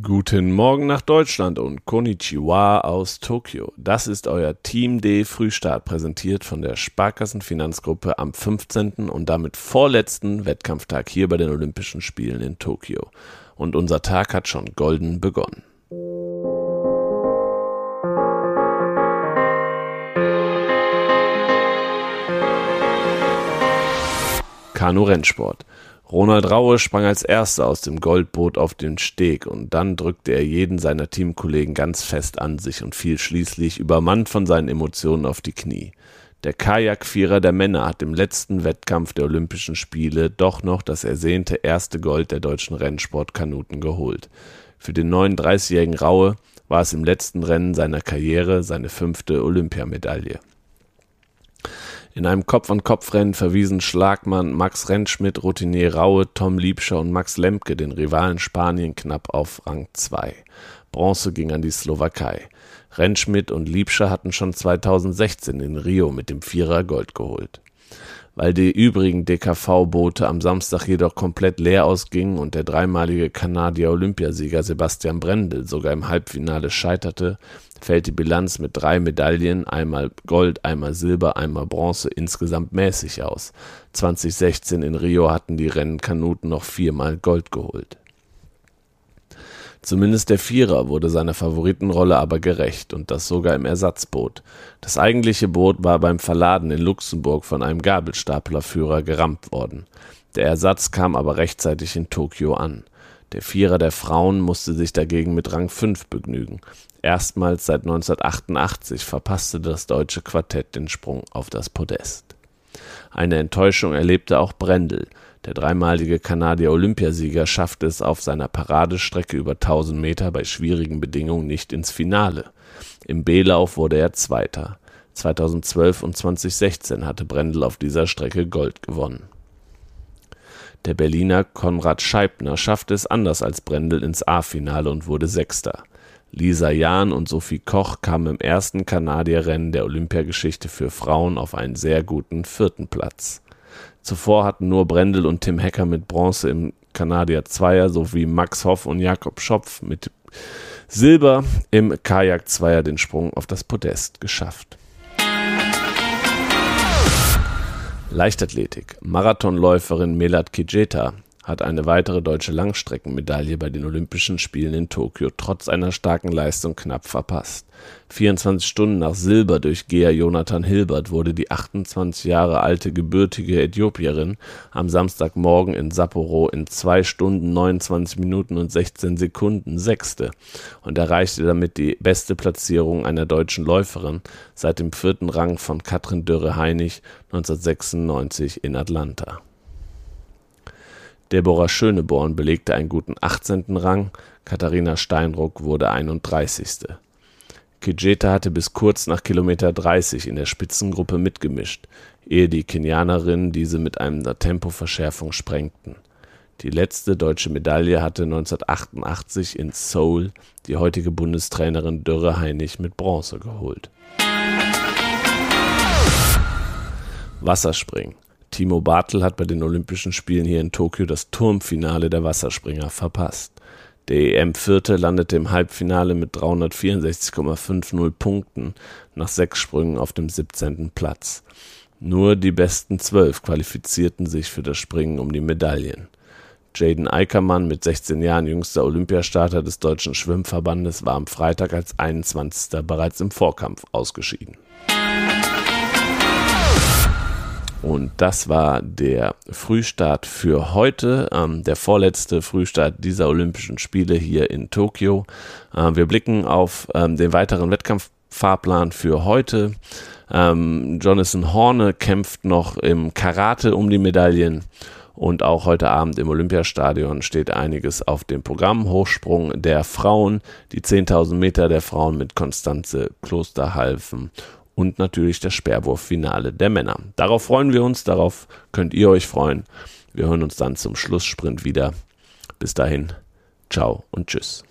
Guten Morgen nach Deutschland und Konnichiwa aus Tokio. Das ist euer Team D Frühstart, präsentiert von der Sparkassenfinanzgruppe am 15. und damit vorletzten Wettkampftag hier bei den Olympischen Spielen in Tokio. Und unser Tag hat schon golden begonnen. Kanu-Rennsport. Ronald Raue sprang als erster aus dem Goldboot auf den Steg und dann drückte er jeden seiner Teamkollegen ganz fest an sich und fiel schließlich übermannt von seinen Emotionen auf die Knie. Der Kajakvierer der Männer hat im letzten Wettkampf der Olympischen Spiele doch noch das ersehnte erste Gold der deutschen Rennsportkanuten geholt. Für den 39-jährigen Raue war es im letzten Rennen seiner Karriere seine fünfte Olympiamedaille. In einem Kopf-an-Kopf-Rennen verwiesen Schlagmann Max Rentschmidt, Routinier Raue, Tom Liebscher und Max Lemke den Rivalen Spanien knapp auf Rang 2. Bronze ging an die Slowakei. Rentschmidt und Liebscher hatten schon 2016 in Rio mit dem Vierer Gold geholt weil die übrigen DKV-Boote am Samstag jedoch komplett leer ausgingen und der dreimalige Kanadier-Olympiasieger Sebastian Brendel sogar im Halbfinale scheiterte, fällt die Bilanz mit drei Medaillen, einmal Gold, einmal Silber, einmal Bronze, insgesamt mäßig aus. 2016 in Rio hatten die Rennkanuten noch viermal Gold geholt. Zumindest der Vierer wurde seiner Favoritenrolle aber gerecht und das sogar im Ersatzboot. Das eigentliche Boot war beim Verladen in Luxemburg von einem Gabelstaplerführer gerammt worden. Der Ersatz kam aber rechtzeitig in Tokio an. Der Vierer der Frauen musste sich dagegen mit Rang 5 begnügen. Erstmals seit 1988 verpasste das deutsche Quartett den Sprung auf das Podest. Eine Enttäuschung erlebte auch Brendel. Der dreimalige Kanadier-Olympiasieger schaffte es auf seiner Paradestrecke über 1000 Meter bei schwierigen Bedingungen nicht ins Finale. Im B-Lauf wurde er Zweiter. 2012 und 2016 hatte Brendel auf dieser Strecke Gold gewonnen. Der Berliner Konrad Scheibner schaffte es anders als Brendel ins A-Finale und wurde Sechster. Lisa Jahn und Sophie Koch kamen im ersten Kanadierrennen der Olympiageschichte für Frauen auf einen sehr guten vierten Platz. Zuvor hatten nur Brendel und Tim Hecker mit Bronze im Kanadier Zweier sowie Max Hoff und Jakob Schopf mit Silber im Kajak Zweier den Sprung auf das Podest geschafft. Leichtathletik. Marathonläuferin Melat Kijeta hat eine weitere deutsche Langstreckenmedaille bei den Olympischen Spielen in Tokio trotz einer starken Leistung knapp verpasst. 24 Stunden nach Silber durch Gea Jonathan Hilbert wurde die 28 Jahre alte gebürtige Äthiopierin am Samstagmorgen in Sapporo in 2 Stunden 29 Minuten und 16 Sekunden Sechste und erreichte damit die beste Platzierung einer deutschen Läuferin seit dem vierten Rang von Katrin Dörre-Heinig 1996 in Atlanta. Deborah Schöneborn belegte einen guten 18. Rang, Katharina Steinruck wurde 31. Kejeta hatte bis kurz nach Kilometer 30 in der Spitzengruppe mitgemischt, ehe die Kenianerinnen diese mit einer Tempoverschärfung sprengten. Die letzte deutsche Medaille hatte 1988 in Seoul die heutige Bundestrainerin Dürre Heinig mit Bronze geholt. Wasserspringen Timo Bartel hat bei den Olympischen Spielen hier in Tokio das Turmfinale der Wasserspringer verpasst. Der EM-Vierte landete im Halbfinale mit 364,50 Punkten nach sechs Sprüngen auf dem 17. Platz. Nur die besten zwölf qualifizierten sich für das Springen um die Medaillen. Jaden Eickermann, mit 16 Jahren jüngster Olympiastarter des Deutschen Schwimmverbandes, war am Freitag als 21. bereits im Vorkampf ausgeschieden. Und das war der Frühstart für heute, ähm, der vorletzte Frühstart dieser Olympischen Spiele hier in Tokio. Äh, wir blicken auf ähm, den weiteren Wettkampffahrplan für heute. Ähm, Jonathan Horne kämpft noch im Karate um die Medaillen. Und auch heute Abend im Olympiastadion steht einiges auf dem Programm. Hochsprung der Frauen, die 10.000 Meter der Frauen mit Konstanze Klosterhalfen und natürlich das Sperrwurffinale der Männer. Darauf freuen wir uns, darauf könnt ihr euch freuen. Wir hören uns dann zum Schlusssprint wieder. Bis dahin, ciao und tschüss.